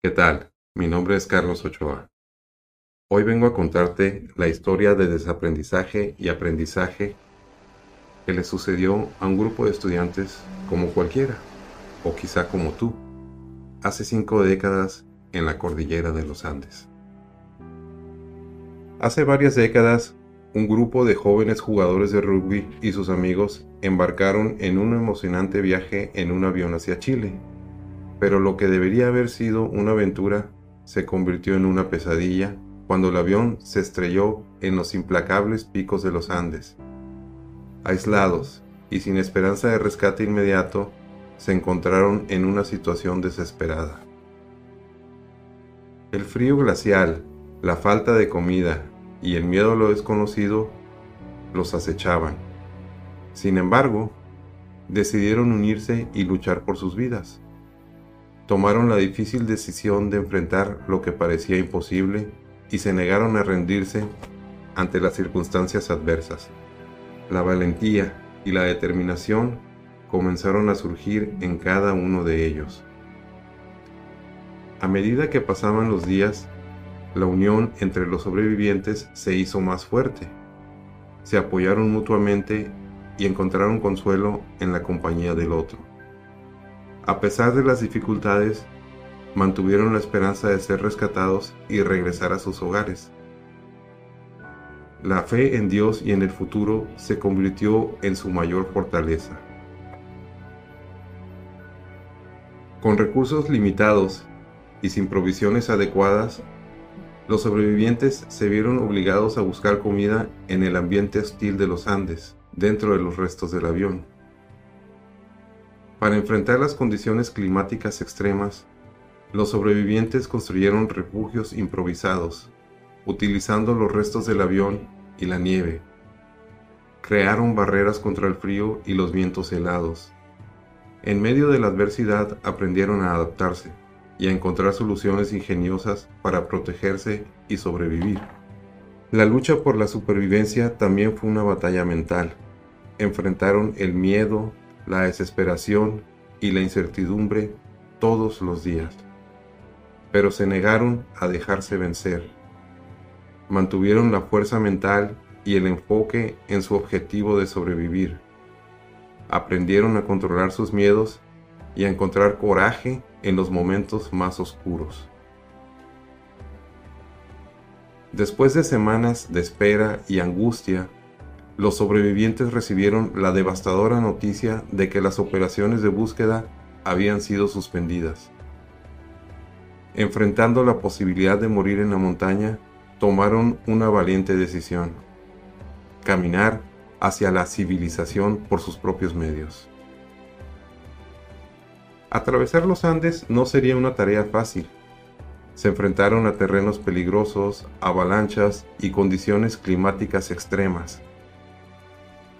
¿Qué tal? Mi nombre es Carlos Ochoa. Hoy vengo a contarte la historia de desaprendizaje y aprendizaje que le sucedió a un grupo de estudiantes como cualquiera, o quizá como tú, hace cinco décadas en la cordillera de los Andes. Hace varias décadas, un grupo de jóvenes jugadores de rugby y sus amigos embarcaron en un emocionante viaje en un avión hacia Chile, pero lo que debería haber sido una aventura se convirtió en una pesadilla cuando el avión se estrelló en los implacables picos de los Andes. Aislados y sin esperanza de rescate inmediato, se encontraron en una situación desesperada. El frío glacial, la falta de comida y el miedo a lo desconocido los acechaban. Sin embargo, decidieron unirse y luchar por sus vidas. Tomaron la difícil decisión de enfrentar lo que parecía imposible y se negaron a rendirse ante las circunstancias adversas. La valentía y la determinación comenzaron a surgir en cada uno de ellos. A medida que pasaban los días, la unión entre los sobrevivientes se hizo más fuerte. Se apoyaron mutuamente y encontraron consuelo en la compañía del otro. A pesar de las dificultades, mantuvieron la esperanza de ser rescatados y regresar a sus hogares. La fe en Dios y en el futuro se convirtió en su mayor fortaleza. Con recursos limitados y sin provisiones adecuadas, los sobrevivientes se vieron obligados a buscar comida en el ambiente hostil de los Andes, dentro de los restos del avión. Para enfrentar las condiciones climáticas extremas, los sobrevivientes construyeron refugios improvisados, utilizando los restos del avión y la nieve. Crearon barreras contra el frío y los vientos helados. En medio de la adversidad aprendieron a adaptarse y a encontrar soluciones ingeniosas para protegerse y sobrevivir. La lucha por la supervivencia también fue una batalla mental. Enfrentaron el miedo, la desesperación y la incertidumbre todos los días pero se negaron a dejarse vencer. Mantuvieron la fuerza mental y el enfoque en su objetivo de sobrevivir. Aprendieron a controlar sus miedos y a encontrar coraje en los momentos más oscuros. Después de semanas de espera y angustia, los sobrevivientes recibieron la devastadora noticia de que las operaciones de búsqueda habían sido suspendidas enfrentando la posibilidad de morir en la montaña, tomaron una valiente decisión, caminar hacia la civilización por sus propios medios. Atravesar los Andes no sería una tarea fácil. Se enfrentaron a terrenos peligrosos, avalanchas y condiciones climáticas extremas.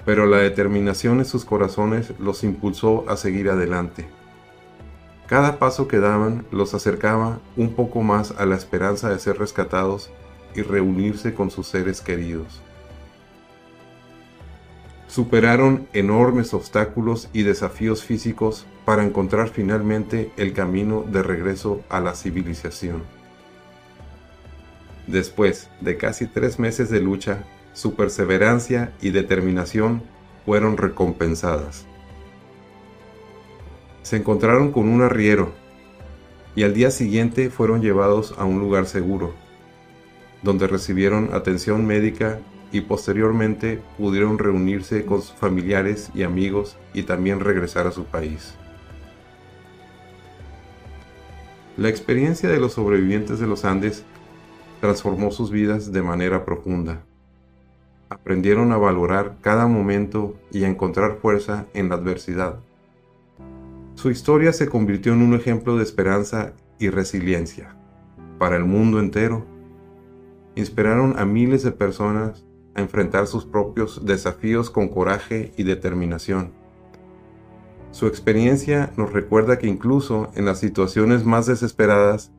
Pero la determinación en sus corazones los impulsó a seguir adelante. Cada paso que daban los acercaba un poco más a la esperanza de ser rescatados y reunirse con sus seres queridos. Superaron enormes obstáculos y desafíos físicos para encontrar finalmente el camino de regreso a la civilización. Después de casi tres meses de lucha, su perseverancia y determinación fueron recompensadas se encontraron con un arriero y al día siguiente fueron llevados a un lugar seguro, donde recibieron atención médica y posteriormente pudieron reunirse con sus familiares y amigos y también regresar a su país. La experiencia de los sobrevivientes de los Andes transformó sus vidas de manera profunda. Aprendieron a valorar cada momento y a encontrar fuerza en la adversidad Su historia se convirtió en un ejemplo de esperanza y resiliencia para el mundo entero. Inspiraron a miles de personas a enfrentar sus propios desafíos con coraje y determinación. Su experiencia nos recuerda que incluso en las situaciones más desesperadas,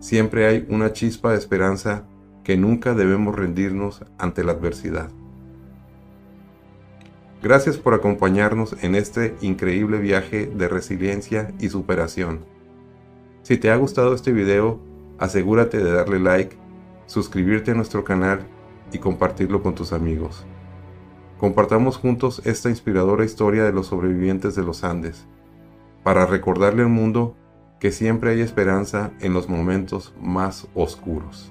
siempre hay una chispa de esperanza que nunca debemos rendirnos ante la adversidad. Gracias por acompañarnos en este increíble viaje de resiliencia y superación. Si te ha gustado este video, asegúrate de darle like, suscribirte a nuestro canal y compartirlo con tus amigos. Compartamos juntos esta inspiradora historia de los sobrevivientes de los Andes, para recordarle al mundo que siempre hay esperanza en los momentos más oscuros.